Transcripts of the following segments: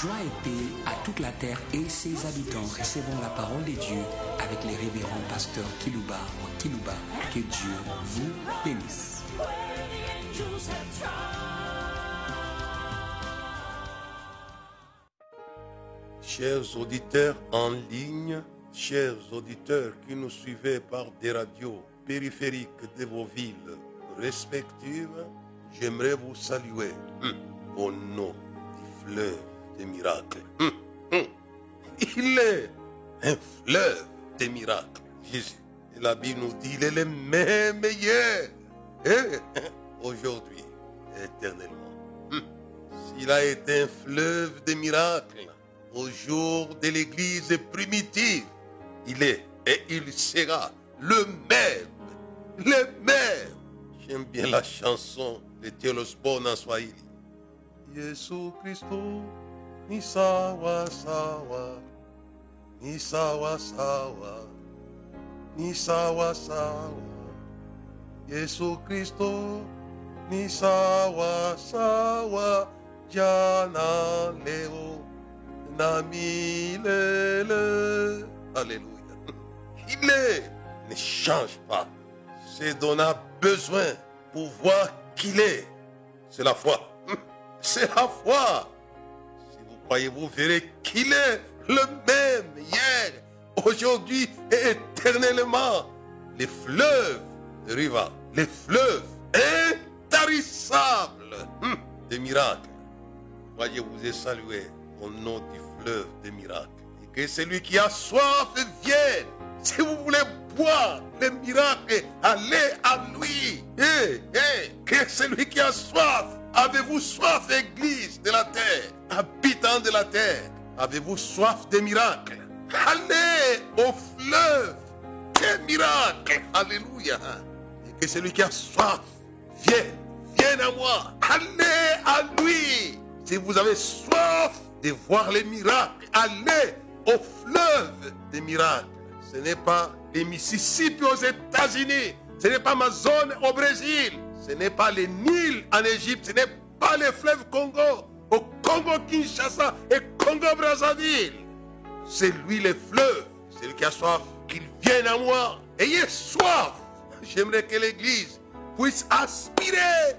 Joie et paix à toute la terre et ses habitants. Recevons la parole de Dieu avec les révérends pasteurs Kilouba ou Kilouba. Que Dieu vous bénisse. Chers auditeurs en ligne, chers auditeurs qui nous suivez par des radios périphériques de vos villes respectives, j'aimerais vous saluer hum, au nom du fleuve des miracles. Hum, hum. Il est un fleuve des miracles. Jésus. Et la Bible nous dit, il est le même hier, et aujourd'hui, éternellement. S'il a été un fleuve des miracles au jour de l'église primitive, il est et il sera le même, le même. J'aime bien la chanson de Théolos en Swahili. Yesu Christo, ni sawa sawa, ni sawa sawa, ni sawa sawa. Yesu Kristo ni sawa sawa jana leo na milele. Alléluia. Il est, ne change pas. C'est dont on a besoin pour voir qu'il est. C'est la foi. C'est la foi. Croyez, vous verrez qu'il est le même hier, aujourd'hui et éternellement. Les fleuves Riva, les fleuves intarissables hum, des miracles. Voyez, vous est salué au nom du fleuve des miracles. Et que celui qui a soif vienne. Si vous voulez boire les miracles, allez à lui. Eh, eh, que celui qui a soif, avez-vous soif, église de la terre, habitant de la terre, avez-vous soif des miracles? Allez au fleuve des miracles. Alléluia. Et que celui qui a soif vienne, vienne à moi. Allez à lui. Si vous avez soif de voir les miracles, allez au fleuve des miracles. Ce n'est pas les Mississippi aux États-Unis. Ce n'est pas Amazon au Brésil. Ce n'est pas les Nil en Égypte. Ce n'est pas les fleuves Congo. Au Congo Kinshasa et Congo Brazzaville. C'est lui le fleuve. Celui qui a soif, qu'il vienne à moi. Ayez soif. J'aimerais que l'Église puisse aspirer.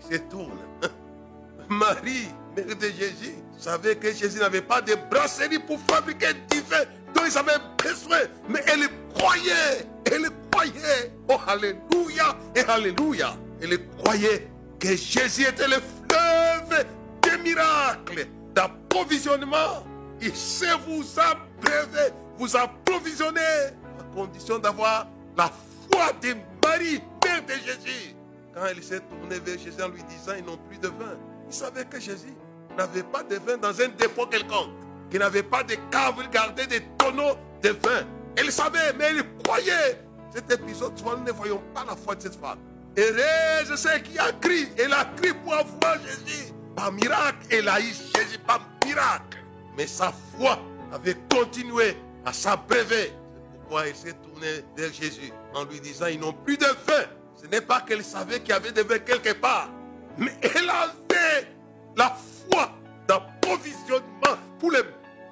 Qui se tourne. Marie, mère de Jésus, savait que Jésus n'avait pas de brasserie pour fabriquer du vin dont ils avaient besoin. Mais elle croyait, elle croyait. Oh, Alléluia et Alléluia. Elle croyait que Jésus était le fleuve des miracles, d'approvisionnement. Il sait vous abreuver, vous approvisionner, à condition d'avoir la foi de Marie, mère de Jésus. Quand elle s'est tournée vers Jésus en lui disant, ils n'ont plus de vin, il savait que Jésus n'avait pas de vin dans un dépôt quelconque, qu'il n'avait pas de cave, il gardait des tonneaux de vin. Elle savait, mais elle croyait. Cet épisode, souvent, nous ne voyons pas la foi de cette femme. Heureuse c'est qui a crié. Elle a crié pour avoir Jésus. Par miracle, elle a eu Jésus par miracle. Mais sa foi avait continué à s'abreuver. C'est pourquoi elle s'est tournée vers Jésus en lui disant, ils n'ont plus de vin. Ce n'est pas qu'elle savait qu'il y avait de vin quelque part. Mais elle avait la foi d'approvisionnement pour les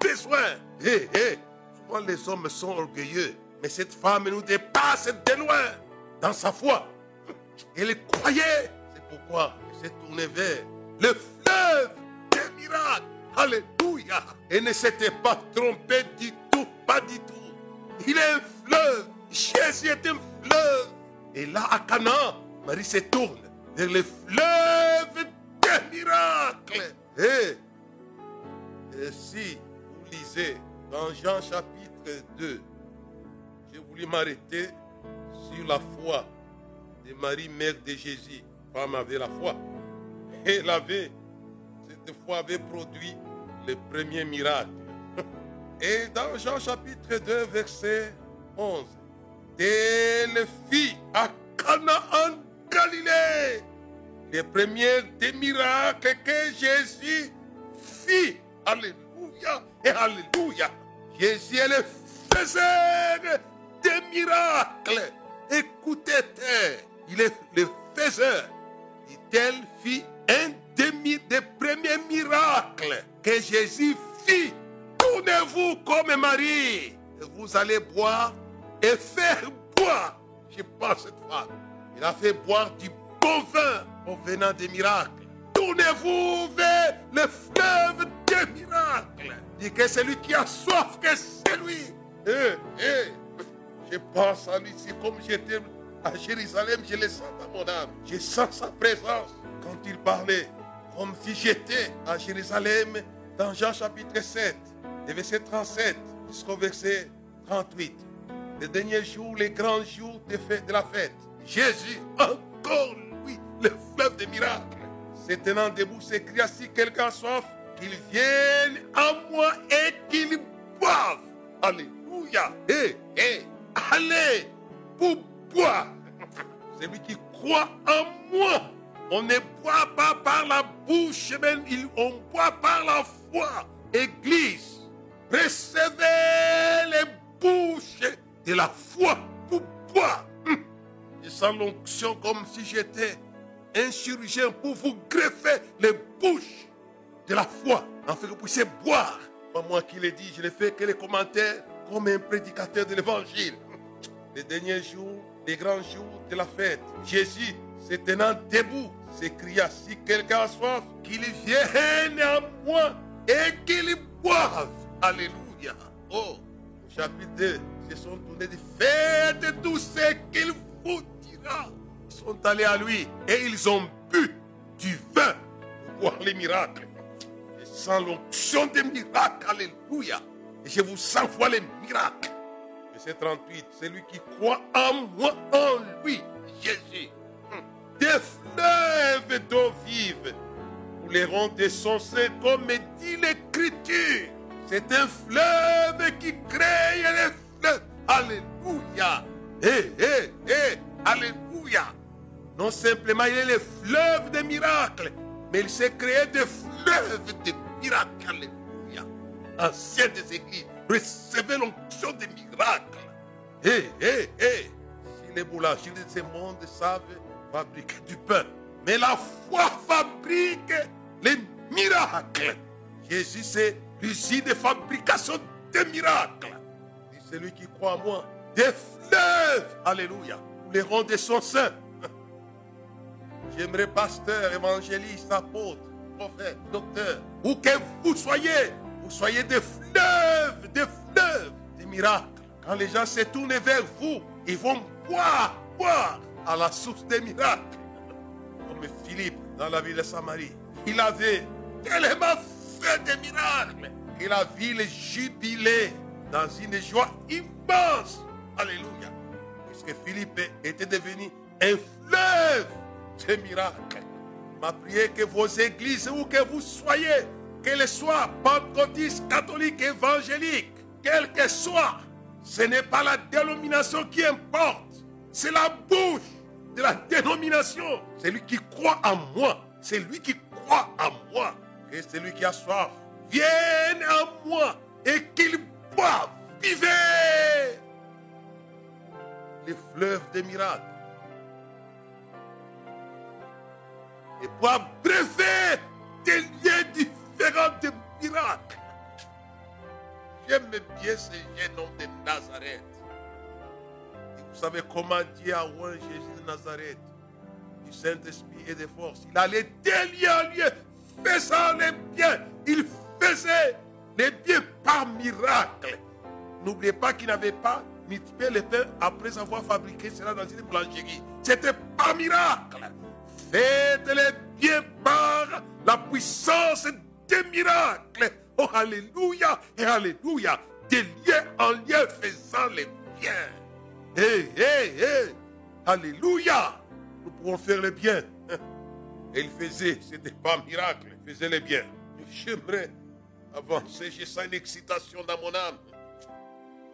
besoins. Hé, hé, souvent les hommes sont orgueilleux. Mais cette femme nous dépasse de loin dans sa foi. Elle croyait. C'est pourquoi elle s'est tournée vers le fleuve des miracles. Alléluia. Elle ne s'était pas trompée du tout, pas du tout. Il est un fleuve. Jésus est un fleuve. Et là, à Canaan, Marie se tourne vers le fleuve des miracles. Et, et si vous lisez dans Jean chapitre 2, j'ai voulu m'arrêter sur la foi de Marie, mère de Jésus. Femme avait la foi. Elle avait, cette foi avait produit le premier miracle. Et dans Jean chapitre 2, verset 11, elle fit à Cana en Galilée les premiers des miracles que Jésus fit. Alléluia et Alléluia. Jésus est le faiseur des miracles. Écoutez, il est le faiseur. Dit-elle fit un des mi- des premiers miracles que Jésus fit. Tournez-vous comme Marie. Vous allez boire et faire boire. Je pense cette femme. Il a fait boire du bon vin en venant des miracles. Tournez-vous vers le fleuve des miracles. Dit que celui qui a soif, que c'est lui. Eh, eh, je pense à lui, c'est comme j'étais à Jérusalem, je le sens dans mon âme. Je sens sa présence quand il parlait, comme si j'étais à Jérusalem dans Jean chapitre 7, le verset 37 jusqu'au verset 38. Les derniers jours, les grands jours de, fête- de la fête. Jésus, encore lui, le fleuve des miracles. Se tenant debout, s'écria si quelqu'un soif, qu'il vienne à moi et qu'il boive. Alléluia. Eh, eh, allez pour boire. Celui qui croit en moi. On ne boit pas par la bouche, mais il- on boit par la foi. Église, recevez les bouches de la foi pour boire. Hum. Je sens l'onction comme si j'étais un pour vous greffer les bouches de la foi, afin que vous puissiez boire. Pas moi qui l'ai dit, je ne fais que les commentaires comme un prédicateur de l'évangile. Les derniers jours, les grands jours de la fête, Jésus, se tenant debout, s'écria Si quelqu'un a soif, qu'il vienne à moi et qu'il boive. Alléluia. Oh, au chapitre 2, ils se sont tournés de faites tout ce qu'il vous dira. Ils sont allés à lui et ils ont bu du vin pour voir les miracles. Je sens l'onction des miracles. Alléluia. Et je vous envoie les miracles. Verset 38. Celui qui croit en moi, en lui, Jésus. hum, Des fleuves d'eau vive couleront de son sein, comme dit l'Écriture. C'est un fleuve qui crée les fleuves. Alléluia. Eh, eh, eh. Alléluia. Non simplement il est le fleuve des miracles, mais il s'est créé des fleuves de miracles. Alléluia. Ancien des églises, recevez l'onction des miracles. Hé, hé, hé. Si les boulangers de ce monde savent fabriquer du pain, mais la foi fabrique les miracles. Jésus, c'est l'usine de fabrication des miracles. Celui qui croit en moi, des fleuves, alléluia, couleront de son sein. J'aimerais pasteur, évangéliste, apôtre, prophète, docteur, où que vous soyez, soyez des fleuves, des fleuves, des miracles. Quand les gens se tournent vers vous, ils vont boire, boire à la source des miracles. Comme Philippe dans la ville de Samarie. Il avait tellement fait des miracles que la ville jubilait dans une joie immense. Alléluia. Puisque Philippe était devenu un fleuve de miracles. Ma prière que vos églises, où que vous soyez, qu'elles soient pentecôtistes, catholiques, évangéliques, quelles que soient, ce n'est pas la dénomination qui importe, c'est la bouche de la dénomination. C'est lui qui croit en moi, c'est lui qui croit en moi, et c'est lui qui a soif. Vienne à moi et qu'il boive. Vivez les fleuves des miracles. Et pour abréver J'aime bien ce jeune homme de Nazareth. Et vous savez comment Dieu a oint Jésus de Nazareth du Saint-Esprit et de force. Il allait délier en lieu, faisant les biens. Il faisait les biens par miracle. N'oubliez pas qu'il n'avait pas multiplié les pains après avoir fabriqué cela dans une boulangerie. C'était par miracle. Faites les biens par la puissance des miracles. Oh, Alléluia et Alléluia. Des liens en lien faisant les biens. Hé, hé, hé. Alléluia. Nous pouvons faire les biens. Et il faisait, c'était pas un miracle, il faisait les biens. J'aimerais avancer, j'ai ça une excitation dans mon âme.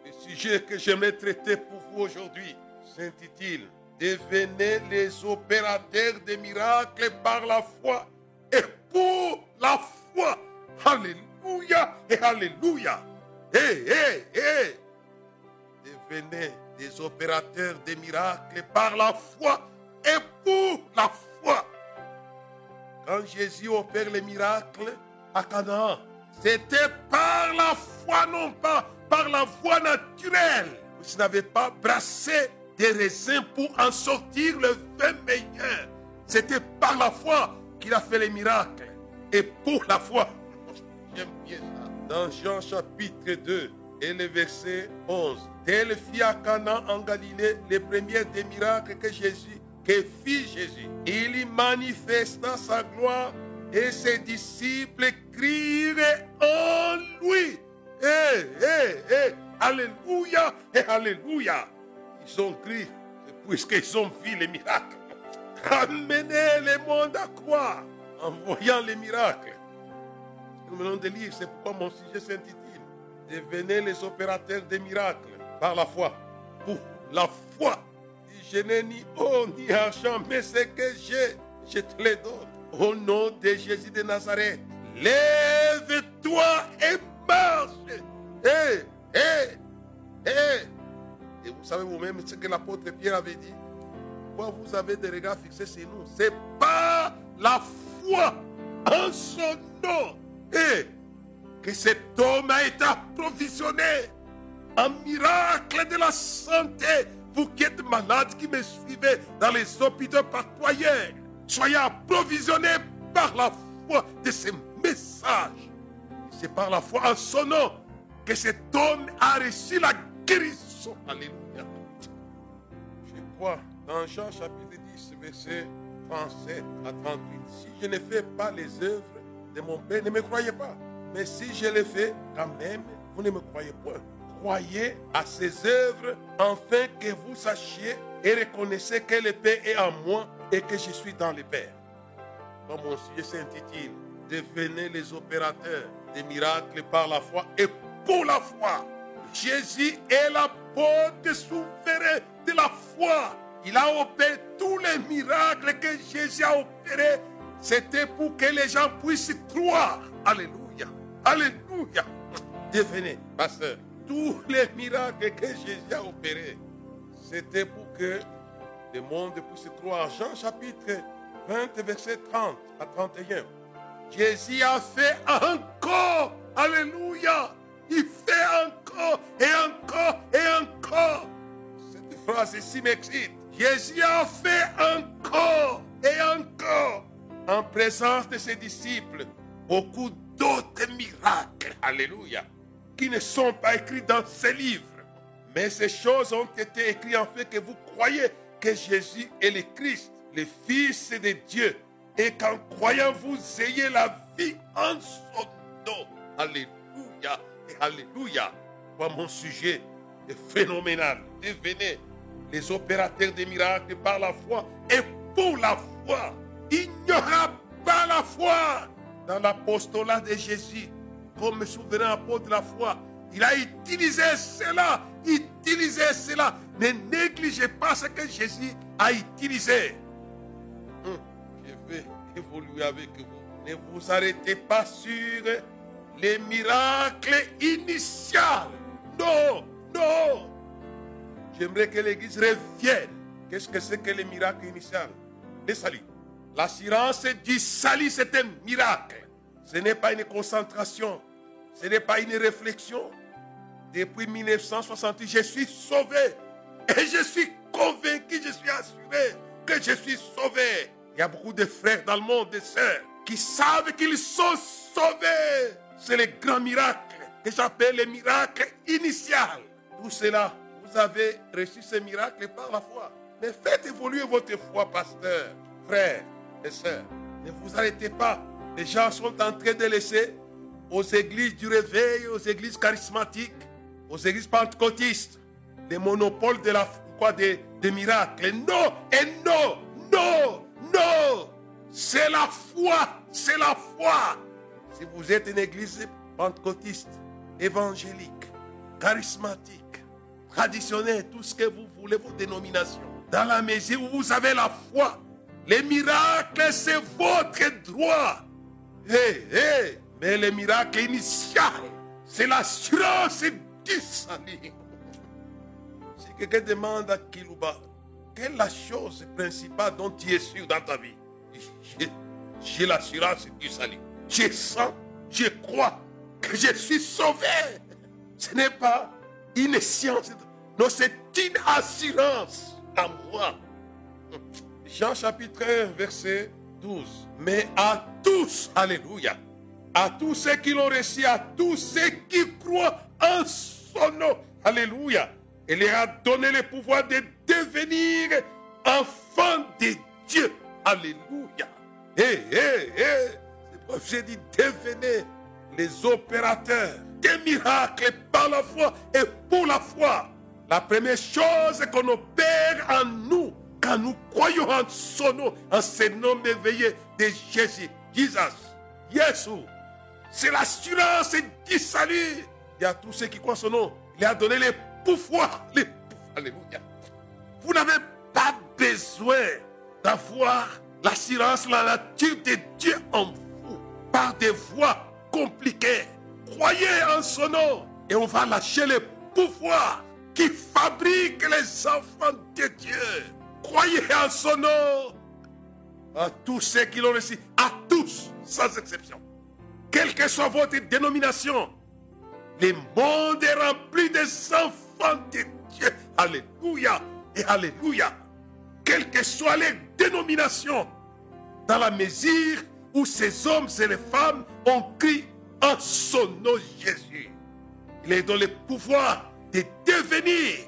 Le sujet que j'aimerais traiter pour vous aujourd'hui s'intitule Devenez les opérateurs des miracles par la foi et pour la foi. Alléluia. Hé, hé, hé. Devenez des opérateurs des miracles par la foi et pour la foi. quand Jésus opère les miracles à Canaan, c'était par la foi, non pas par la voie naturelle. Vous n'avez pas brassé des raisins pour en sortir le vin meilleur. C'était par la foi qu'il a fait les miracles. Et pour la foi, j'aime bien. Dans Jean chapitre 2 et le verset 11, tel fit à Cana en Galilée les premiers des miracles que Jésus, que fit Jésus. Il y manifesta sa gloire et ses disciples crient en lui. Eh, eh, eh, Alléluia et Alléluia. Ils ont crié, puisqu'ils ont vu les miracles. Amenez le monde à croire en voyant les miracles. Nous venons de lire, c'est pourquoi mon sujet s'intitule Devenez les opérateurs des miracles par la foi. Pour la foi, je n'ai ni eau ni argent, mais ce que j'ai, je te le donne. Au nom de Jésus de Nazareth, lève-toi et marche. Hé, hé, hé. Et vous savez vous-même ce que l'apôtre Pierre avait dit. Pourquoi vous avez des regards fixés sur nous? C'est pas la foi en son nom. Et que cet homme a été approvisionné en miracle de la santé. Vous qui êtes malade, qui me suivez dans les hôpitaux patoyens, soyez approvisionnés par la foi de ces messages. C'est par la foi en son nom que cet homme a reçu la guérison. Alléluia. Je crois dans Jean chapitre 10, verset 37 à 38. Si je ne fais pas les œuvres mon Père, ne me croyez pas. Mais si je les fais quand même, vous ne me croyez point. Croyez à ces œuvres afin que vous sachiez et reconnaissez que le Père est en moi et que je suis dans le Père. Comme mon sujet s'intitule Devenez les opérateurs des miracles par la foi et pour la foi. Jésus est la porte souveraine de la foi. Il a opéré tous les miracles que Jésus a opérés. C'était pour que les gens puissent croire. Alléluia. Alléluia. Devenez, pasteur, tous les miracles que Jésus a opérés, c'était pour que le monde puisse croire. Jean chapitre 20, verset 30 à 31. Jésus a fait encore. Alléluia. Il fait encore et encore et encore. Cette phrase ici m'excite. Jésus a fait encore et encore en présence de ses disciples beaucoup d'autres miracles. Alléluia. Qui ne sont pas écrits dans ces livres. Mais ces choses ont été écrites en fait que vous croyez que Jésus est le Christ, le Fils de Dieu. Et qu'en croyant, vous ayez la vie en son nom. Alléluia. Et Alléluia. Moi, mon sujet est phénoménal. Devenez les opérateurs des miracles par la foi et pour la foi. Il n'y aura pas la foi dans l'apostolat de Jésus comme souverain apôtre de la foi. Il a utilisé cela, utilisé cela. Ne négligez pas ce que Jésus a utilisé. Hum, je vais évoluer avec vous. Ne vous arrêtez pas sur les miracles initiaux. Non, non. J'aimerais que l'Église revienne. Qu'est-ce que c'est que les miracles initiaux Les salut. L'assurance du salut, c'est un miracle. Ce n'est pas une concentration. Ce n'est pas une réflexion. Depuis 1968, je suis sauvé. Et je suis convaincu, je suis assuré que je suis sauvé. Il y a beaucoup de frères dans le monde, des sœurs, qui savent qu'ils sont sauvés. C'est le grand miracle que j'appelle le miracle initial. Tout cela, vous avez reçu ce miracle par la foi. Mais faites évoluer votre foi, pasteur, frère et sœurs. Ne vous arrêtez pas. Les gens sont en train de laisser aux églises du réveil, aux églises charismatiques, aux églises pentecôtistes, les monopoles de la quoi des, des miracles. Non, et non, non, non. C'est la foi, c'est la foi. Si vous êtes une église pentecôtiste, évangélique, charismatique, traditionnelle, tout ce que vous voulez, vos dénominations, dans la mesure où vous avez la foi, les miracles, c'est votre droit. Mais le miracle initial, c'est l'assurance du salut. Si quelqu'un demande à Kilouba, quelle est la chose principale dont tu es sûr dans ta vie? J'ai l'assurance du salut. Je sens, je crois que je suis sauvé. Ce n'est pas une science. Non, c'est une assurance à moi. Jean chapitre 1, verset 12. Mais à tous, alléluia, à tous ceux qui l'ont reçu, à tous ceux qui croient en son nom, alléluia, il leur a donné le pouvoir de devenir enfants de Dieu. Alléluia. Hé, hé, hé. J'ai dit devenez les opérateurs des miracles par la foi et pour la foi. La première chose qu'on opère en nous, nous croyons en son nom, en ce nom merveilleux de Jésus, Jesus, Jésus, c'est l'assurance du salut. Il y a tous ceux qui croient en son nom. Il a donné les pouvoirs. Les pouvoirs. Alléluia. Vous n'avez pas besoin d'avoir l'assurance, la nature de Dieu en vous par des voies compliquées. Croyez en son nom et on va lâcher les pouvoirs qui fabriquent les enfants de Dieu. Croyez en son nom. À tous ceux qui l'ont reçu, à tous, sans exception. Quelle que soit votre dénomination, le monde est rempli des enfants de Dieu. Alléluia et Alléluia. Quelles que soient les dénominations, dans la mesure où ces hommes et les femmes ont crié en son nom Jésus. Il est dans le pouvoir de devenir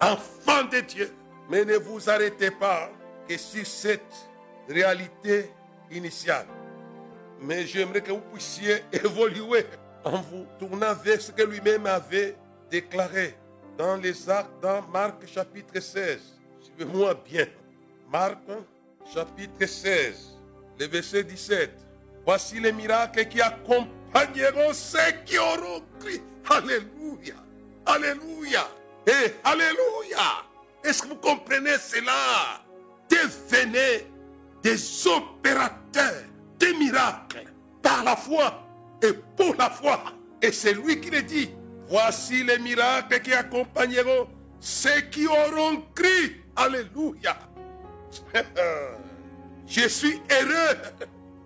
enfant de Dieu. Mais ne vous arrêtez pas que sur cette réalité initiale. Mais j'aimerais que vous puissiez évoluer en vous tournant vers ce que lui-même avait déclaré dans les actes, dans Marc chapitre 16. Suivez-moi bien. Marc chapitre 16, le verset 17. Voici les miracles qui accompagneront ceux qui auront crié. Alléluia. Alléluia. Et Alléluia. Est-ce que vous comprenez cela? Devenez des opérateurs des miracles par la foi et pour la foi. Et c'est lui qui le dit. Voici les miracles qui accompagneront ceux qui auront crié. Alléluia. Je suis heureux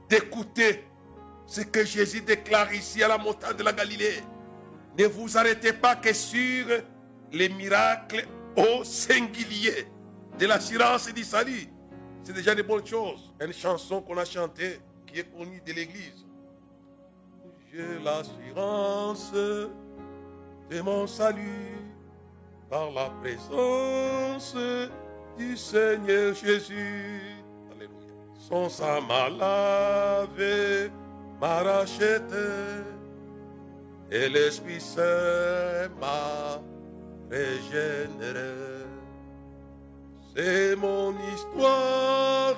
d'écouter ce que Jésus déclare ici à la montagne de la Galilée. Ne vous arrêtez pas que sur les miracles au singulier de l'assurance et du salut. C'est déjà de bonnes choses. Une chanson qu'on a chantée qui est connue de l'Église. J'ai l'assurance de mon salut par la présence du Seigneur Jésus. Alléluia. Son sang m'a lavé, m'a racheté, et l'Esprit Saint m'a C'est mon histoire,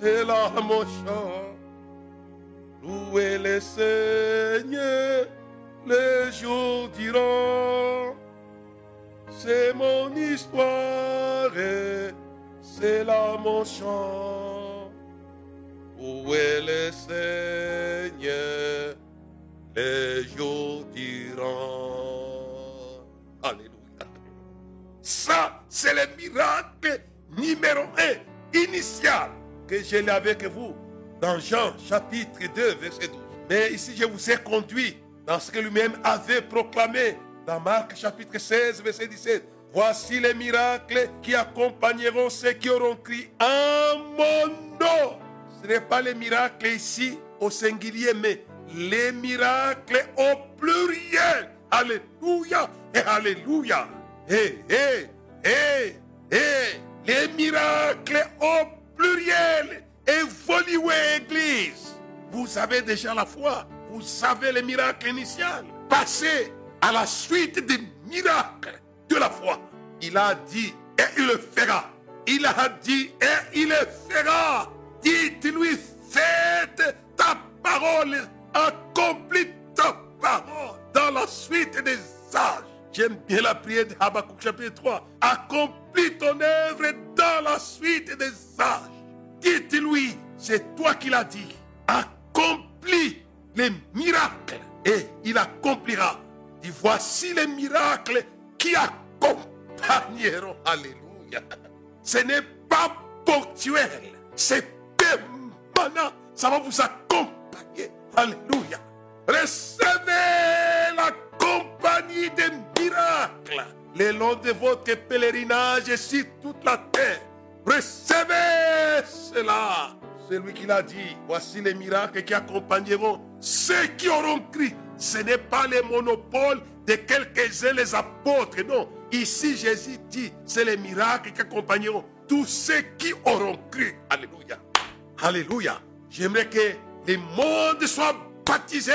c'est là mon chant. Louez le Seigneur les jours diront. C'est mon histoire, c'est là mon chant. Où est le Seigneur Les jours initial, que j'ai lu avec vous dans Jean chapitre 2, verset 12. Mais ici, je vous ai conduit dans ce que lui-même avait proclamé dans Marc chapitre 16, verset 17. Voici les miracles qui accompagneront ceux qui auront crié en mon nom. Ce n'est pas les miracles ici au singulier, mais les miracles au pluriel. Alléluia et Alléluia. Et, et, et, et, les miracles au pluriel. Évoluez, Église. Vous avez déjà la foi. Vous savez les miracles initiaux. Passez à la suite des miracles de la foi. Il a dit et il le fera. Il a dit et il le fera. Dites-lui, faites ta parole, accomplis ta parole dans la suite des. J'aime bien la prière de Habakkuk chapitre 3. Accomplis ton œuvre dans la suite des âges. Dites-lui, c'est toi qui l'as dit. Accomplis les miracles et il accomplira. Et voici les miracles qui accompagneront. Alléluia. Ce n'est pas ponctuel, c'est Ça va vous accompagner. Alléluia. Recevez la compagnie des miracles le long de votre pèlerinage sur toute la terre. Recevez cela. C'est lui qui l'a dit. Voici les miracles qui accompagneront ceux qui auront crié. Ce n'est pas le monopole de quelques-uns les apôtres. Non. Ici, Jésus dit, c'est les miracles qui accompagneront tous ceux qui auront cru. Alléluia. Alléluia. J'aimerais que le monde soit baptisé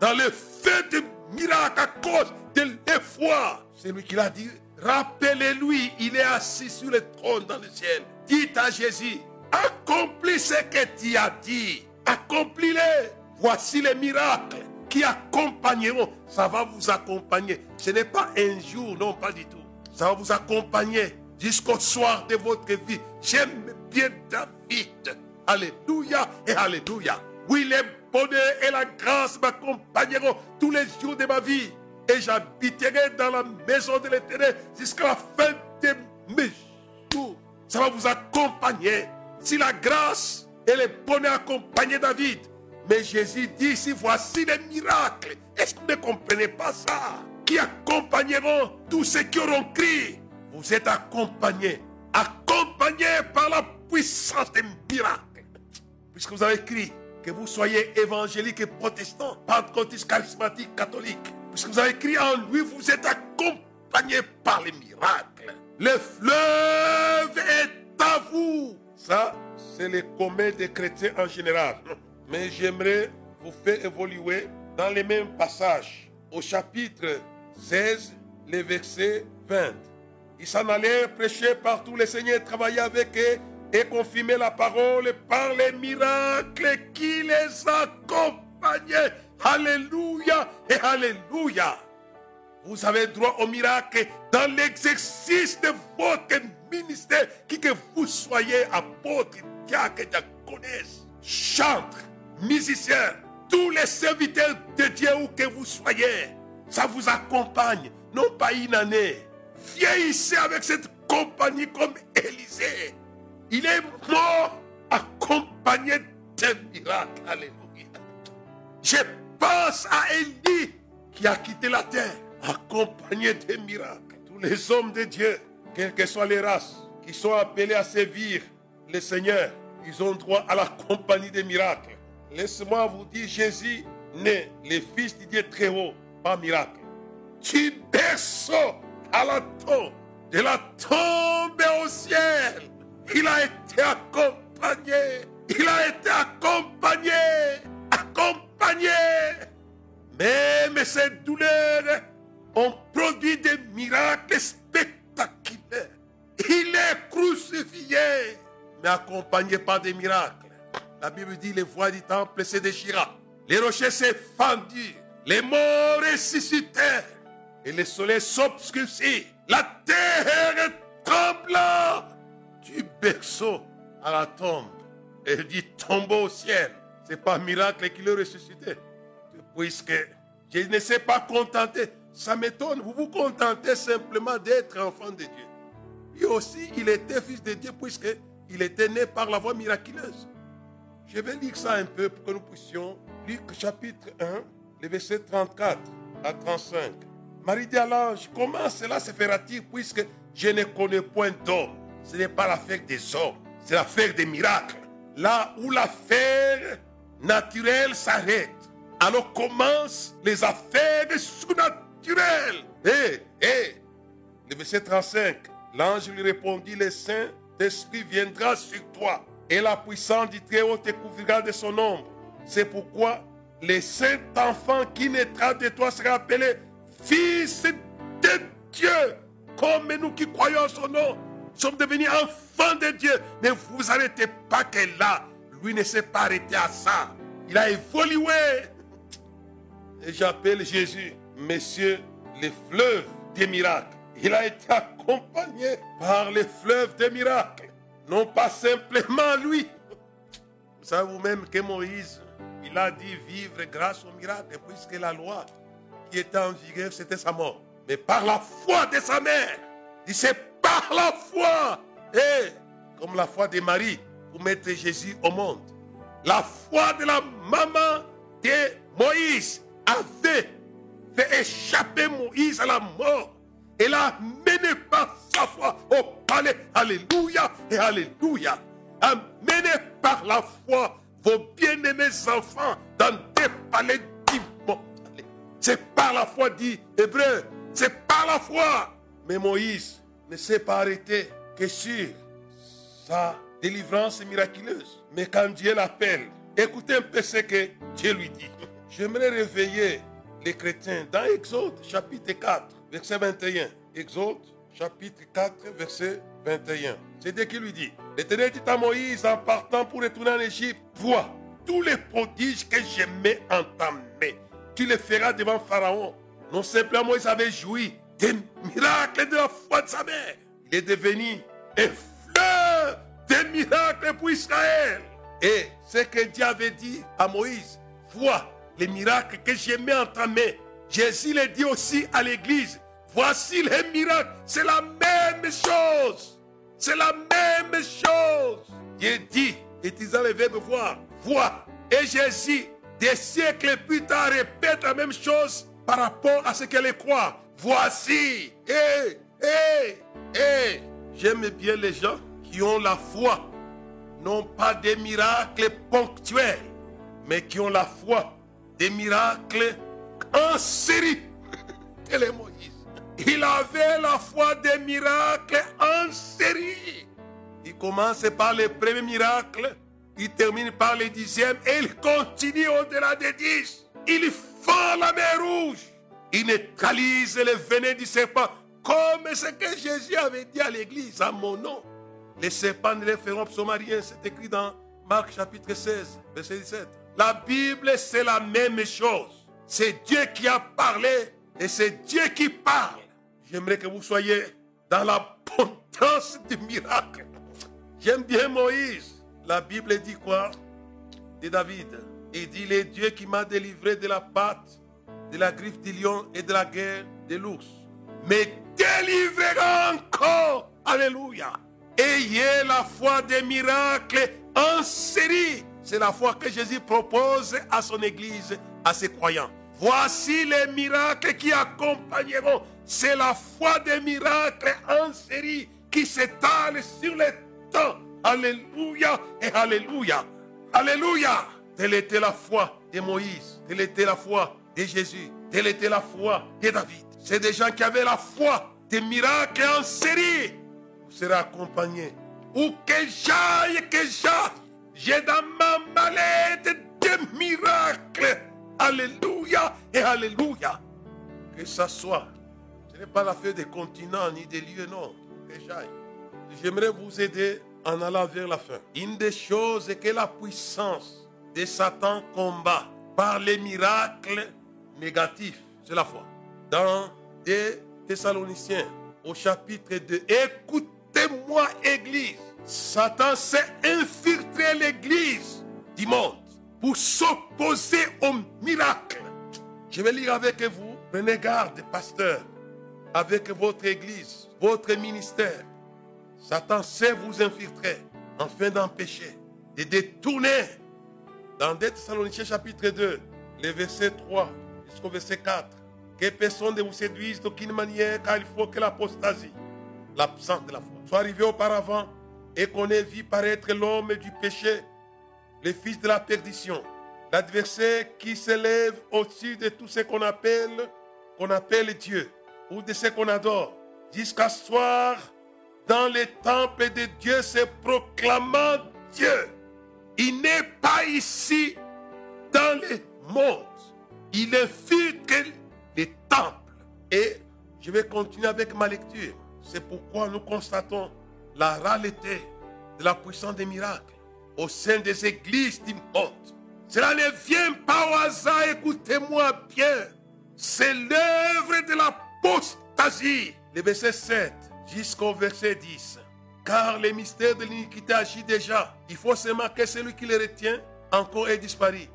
dans le feu de miracles à cause de la foi. C'est lui qui l'a dit. Rappelez-lui, il est assis sur le trône dans le ciel. Dites à Jésus, accomplis ce que tu as dit. Accomplis-le. Voici les miracles qui accompagneront. Ça va vous accompagner. Ce n'est pas un jour, non, pas du tout. Ça va vous accompagner jusqu'au soir de votre vie. J'aime bien David. Alléluia et Alléluia. Oui, bonheur et la grâce m'accompagneront tous les jours de ma vie. Et j'habiterai dans la maison de l'éternel jusqu'à la fin de mes jours. Ça va vous accompagner. Si la grâce et le bonheur accompagnaient David. Mais Jésus dit ici, voici les miracles. Est-ce que vous ne comprenez pas ça? Qui accompagneront tous ceux qui auront crié. Vous êtes accompagnés. Accompagnés par la puissance des miracles. Puisque vous avez écrit que vous soyez évangélique et protestant, pentecôtiste, charismatique, catholique. Puisque vous avez écrit en lui, vous êtes accompagnés par les miracles. Le fleuve est à vous. Ça, c'est le commun des chrétiens en général. Mais j'aimerais vous faire évoluer dans les mêmes passages. Au chapitre 16, le verset 20. Ils s'en allaient prêcher partout. Le Seigneur travaillait avec eux et confirmait la parole par les miracles qui les accompagnaient. Alléluia et Alléluia. Vous avez droit au miracle dans l'exercice de votre ministère, qui que vous soyez apôtre, diacre, diaconesse, chantre, musicien, tous les serviteurs de Dieu où que vous soyez, ça vous accompagne, non pas une année. Vieillissez avec cette compagnie comme Élisée. Il est mort accompagné d'un miracle. Alléluia. Je pense à Élie qui a quitté la terre accompagné des miracles. Tous les hommes de Dieu, quelles que soient les races, qui sont appelés à servir le Seigneur, ils ont droit à la compagnie des miracles. Laisse-moi vous dire, Jésus né, le Fils du Dieu très haut, par miracle. Tu berceau à la tombe, de la tombe il a été accompagné. Il a été accompagné. Accompagné. Même ces douleurs ont produit des miracles spectaculaires. Il est crucifié, mais accompagné par des miracles. La Bible dit les voies du temple se déchira. Les rochers s'est fendu. Les morts ressuscitèrent. Et le soleil s'obscurcit. La terre trembla du berceau à la tombe. Et dit tombeau au ciel. C'est pas miracle qu'il est ressuscité. Puisque je ne sais pas contenter. Ça m'étonne. Vous vous contentez simplement d'être enfant de Dieu. Lui aussi, il était fils de Dieu puisqu'il était né par la voie miraculeuse. Je vais lire ça un peu pour que nous puissions. Luc chapitre 1, les versets 34 à 35. Marie dit à l'ange, comment cela se fera-t-il puisque je ne connais point d'homme? Ce n'est pas l'affaire des hommes, c'est l'affaire des miracles. Là où l'affaire naturelle s'arrête, alors commencent les affaires surnaturelles. Hé, hé, le verset 35, l'ange lui répondit, le Saint-Esprit viendra sur toi et la puissance du Très-Haut te couvrira de son ombre. C'est pourquoi le saint enfant qui naîtra de toi sera appelé Fils de Dieu. Comme nous qui croyons en son nom, sommes devenus enfants de Dieu. Mais vous arrêtez pas que là, lui ne s'est pas arrêté à ça. Il a évolué. Et j'appelle Jésus, Monsieur, le fleuve des miracles. Il a été accompagné par le fleuve des miracles. Non pas simplement lui. Vous savez vous-même que Moïse, il a dit vivre grâce au miracle, puisque la loi qui était en vigueur, c'était sa mort. Mais par la foi de sa mère, c'est par la foi, et comme la foi de Marie, pour mettre Jésus au monde. La foi de la maman de Moïse avait fait échapper Moïse à la mort. Elle a mené par sa foi au palais. Alléluia et Alléluia. Amenez par la foi vos bien-aimés enfants dans des palais d'immortalité. C'est par la foi, dit Hébreu. C'est par la foi. Mais Moïse ne s'est pas arrêté que sur sa délivrance miraculeuse. Mais quand Dieu l'appelle, écoutez un peu ce que Dieu lui dit. J'aimerais réveiller les chrétiens dans Exode chapitre 4, verset 21. Exode chapitre 4, verset 21. C'est Dieu qui lui dit, l'Éternel dit à Moïse en partant pour retourner en Égypte, vois, tous les prodiges que je mets en ta main, tu les feras devant Pharaon. Non simplement Moïse avait joui des miracles de la foi de sa mère. Il est devenu un fleuve des miracles pour Israël. Et ce que Dieu avait dit à Moïse, vois les miracles que j'ai mis en ta main. Jésus le dit aussi à l'église, voici les miracles. C'est la même chose. C'est la même chose. Dieu dit, utilisant le verbe voir, vois. Et Jésus, des siècles plus tard, répète la même chose par rapport à ce qu'elle croit. Voici. Et, et, et. J'aime bien les gens qui ont la foi, non pas des miracles ponctuels, mais qui ont la foi des miracles en série. Quel est Moïse Il avait la foi des miracles en série. Il commence par le premier miracle, il termine par le dixième et il continue au-delà des dix. Il fend la mer rouge. Il neutralise le venin du serpent, comme ce que Jésus avait dit à l'église, à mon nom. Les serpents ne les feront rien. C'est écrit dans Marc chapitre 16, verset 17. La Bible, c'est la même chose. C'est Dieu qui a parlé et c'est Dieu qui parle. J'aimerais que vous soyez dans l'abondance du miracle. J'aime bien Moïse. La Bible dit quoi? De David. Il dit, les Dieu qui m'a délivré de la patte, de la griffe du lion et de la guerre de l'ours. Mais délivrera encore. Alléluia. Ayez la foi des miracles en série. C'est la foi que Jésus propose à son Église, à ses croyants. Voici les miracles qui accompagneront. C'est la foi des miracles en série qui s'étale sur le temps. Alléluia et Alléluia. Alléluia. Telle était la foi de Moïse. Telle était la foi de Jésus. Telle était la foi de David. C'est des gens qui avaient la foi des miracles en série. Vous serez accompagnés. Où que j'aille, que j'aille. J'ai dans ma mallette des miracles. Alléluia et Alléluia. Que ça soit. Ce n'est pas l'affaire des continents ni des lieux, non. Que j'aille. J'aimerais vous aider en allant vers la fin. Une des choses est que la puissance de Satan combat par les miracles négatifs, c'est la foi. Dans des Thessaloniciens, au chapitre 2, écoutez-moi, Église. Satan s'est infiltré l'église du monde pour s'opposer au miracle. Je vais lire avec vous. Prenez garde, pasteur, avec votre église, votre ministère. Satan sait vous infiltrer afin d'empêcher, de détourner. Dans 2 Thessaloniciens chapitre 2, les versets 3 jusqu'au verset 4, que personne ne vous séduise d'aucune manière, car il faut que l'apostasie, l'absence de la foi, soit arrivée auparavant et qu'on ait vu paraître l'homme du péché, le fils de la perdition, l'adversaire qui s'élève au-dessus de tout ce qu'on appelle, qu'on appelle Dieu, ou de ce qu'on adore, jusqu'à soir dans les temples de Dieu se proclamant Dieu. Il n'est pas ici dans le monde. Il infiltre les temples. Et je vais continuer avec ma lecture. C'est pourquoi nous constatons la réalité de la puissance des miracles au sein des églises du monde. Cela ne vient pas au hasard, écoutez-moi bien. C'est l'œuvre de l'apostasie. Le verset 7 jusqu'au verset 10. Car le mystère de l'iniquité agit déjà. Il faut seulement que celui qui le retient encore ait disparu.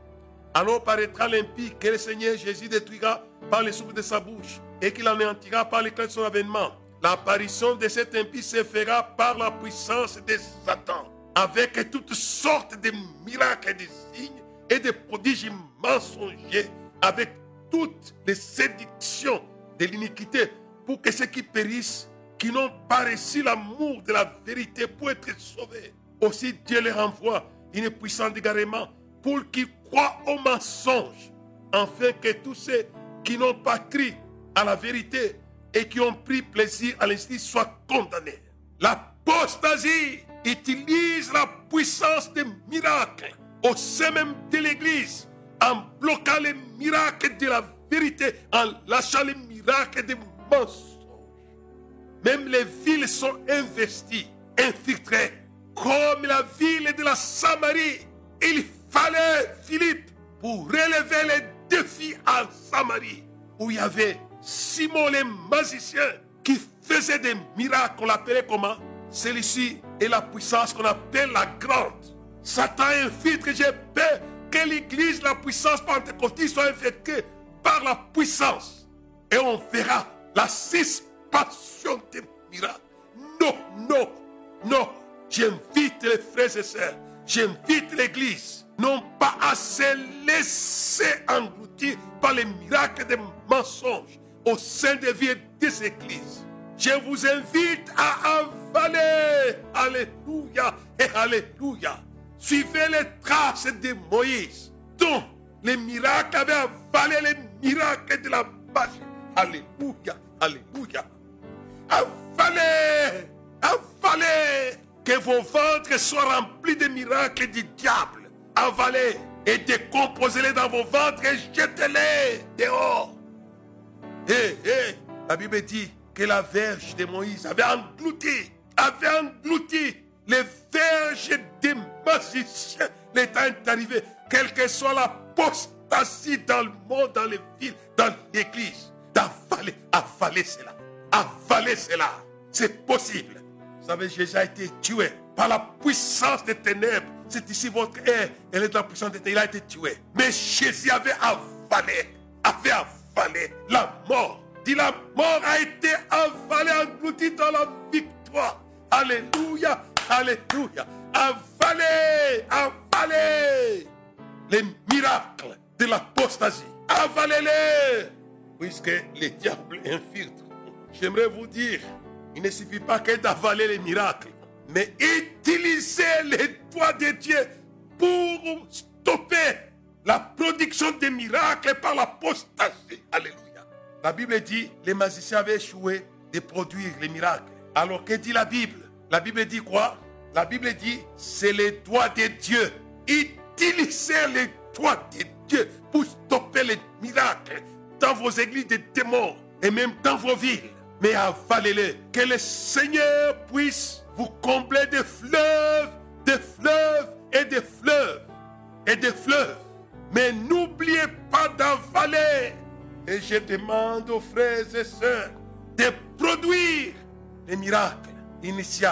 Alors paraîtra l'impie que le Seigneur Jésus détruira par le souffle de sa bouche et qu'il anéantira par l'éclat de son avènement. L'apparition de cet impie se fera par la puissance de Satan. avec toutes sortes de miracles et de signes et de prodiges mensongers, avec toutes les séductions de l'iniquité, pour que ceux qui périssent, qui n'ont pas reçu l'amour de la vérité pour être sauvés. Aussi Dieu les renvoie une puissance d'égarement pour qu'ils croient au mensonge, afin que tous ceux qui n'ont pas cru à la vérité et qui ont pris plaisir à l'injustice soient condamnés. L'apostasie utilise la puissance des miracles au sein même de l'Église en bloquant les miracles de la vérité, en lâchant les miracles des mensonges. Même les villes sont investies, infiltrées, comme la ville de la Samarie. Fallait Philippe pour relever les défis en Samarie, où il y avait Simon le magicien qui faisait des miracles, on l'appelait comment? Celui-ci est la puissance qu'on appelle la grande. Satan infiltre, j'ai peur que l'église, la puissance pentecôtiste soit infectée par la puissance. Et on verra la suspicion des miracles. Non, non, non. J'invite les frères et sœurs, j'invite l'église, non pas à se laisser engloutir par les miracles des mensonges au sein des vies des églises. Je vous invite à avaler, alléluia et alléluia. Suivez les traces de Moïse, dont les miracles avaient avalé les miracles de la magie. Alléluia, alléluia. Avalez, avalez, que vos ventres soient remplis de miracles du diable. Avalez et décomposez-les dans vos ventres et jetez-les dehors. Hé, hé, la Bible dit que la verge de Moïse avait englouti, avait englouti les verges des magiciens. Le temps est arrivé, quelle que soit l'apostasie dans le monde, dans les villes, dans l'église, d'avaler, avaler cela, avaler cela. C'est possible. Vous savez, Jésus a été tué par la puissance des ténèbres. C'est ici votre air, elle est puissance des ténèbres, il a été tué. Mais Jésus avait avalé, avait avalé la mort. Dit la mort a été avalée, engloutie dans la victoire. Alléluia, alléluia. Avalez, avalez les miracles de l'apostasie. Avalez-les, puisque les diables infiltrent. J'aimerais vous dire, il ne suffit pas que d'avaler les miracles, mais utilisez les doigts de Dieu pour stopper la production des miracles par l'apostasie. Alléluia. La Bible dit, les magiciens avaient échoué de produire les miracles. Alors que dit la Bible? La Bible dit quoi? La Bible dit, c'est les doigts de Dieu. Utilisez les doigts de Dieu pour stopper les miracles dans vos églises de démons et même dans vos villes. Mais avalez-les. Que le Seigneur puisse vous combler de fleuves, de fleuves et de fleuves et de fleuves. Mais n'oubliez pas d'avaler. Et je demande aux frères et sœurs de produire les miracles initiaux,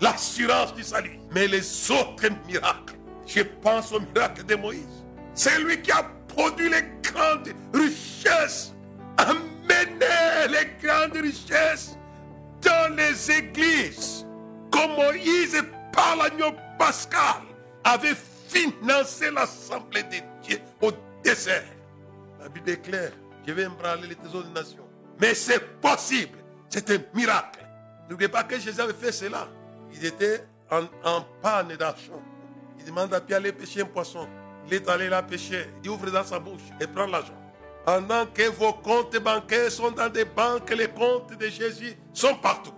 l'assurance du salut. Mais les autres miracles, je pense au miracle de Moïse. C'est lui qui a produit les grandes richesses, amené les grandes richesses dans les églises. Comme Moïse par l'agneau pascal avait financé l'assemblée de Dieu au désert. La Bible est claire. Je vais embranler les des nations. Mais c'est possible. C'est un miracle. N'oubliez pas que Jésus avait fait cela. Il était en, panne d'argent. Il demande à Pierre d'aller pêcher un poisson. Il est allé là pêcher. Il ouvre dans sa bouche et prend l'argent. Pendant que vos comptes bancaires sont dans des banques, les comptes de Jésus sont partout.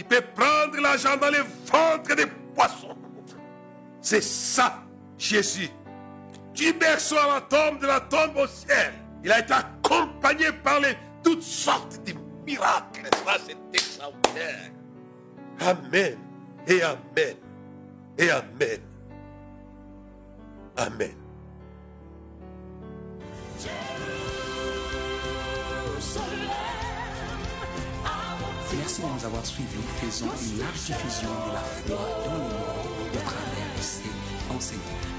Il peut prendre l'argent dans les ventres des poissons. C'est ça, Jésus. Du berceau la tombe, de la tombe au ciel. Il a été accompagné par les, toutes sortes de miracles. Ça, c'est extraordinaire. Amen. Et Amen. Et Amen. Amen. Merci de nous avoir suivis. Faisons une large diffusion de la foi dans le monde de travers ces enseignements.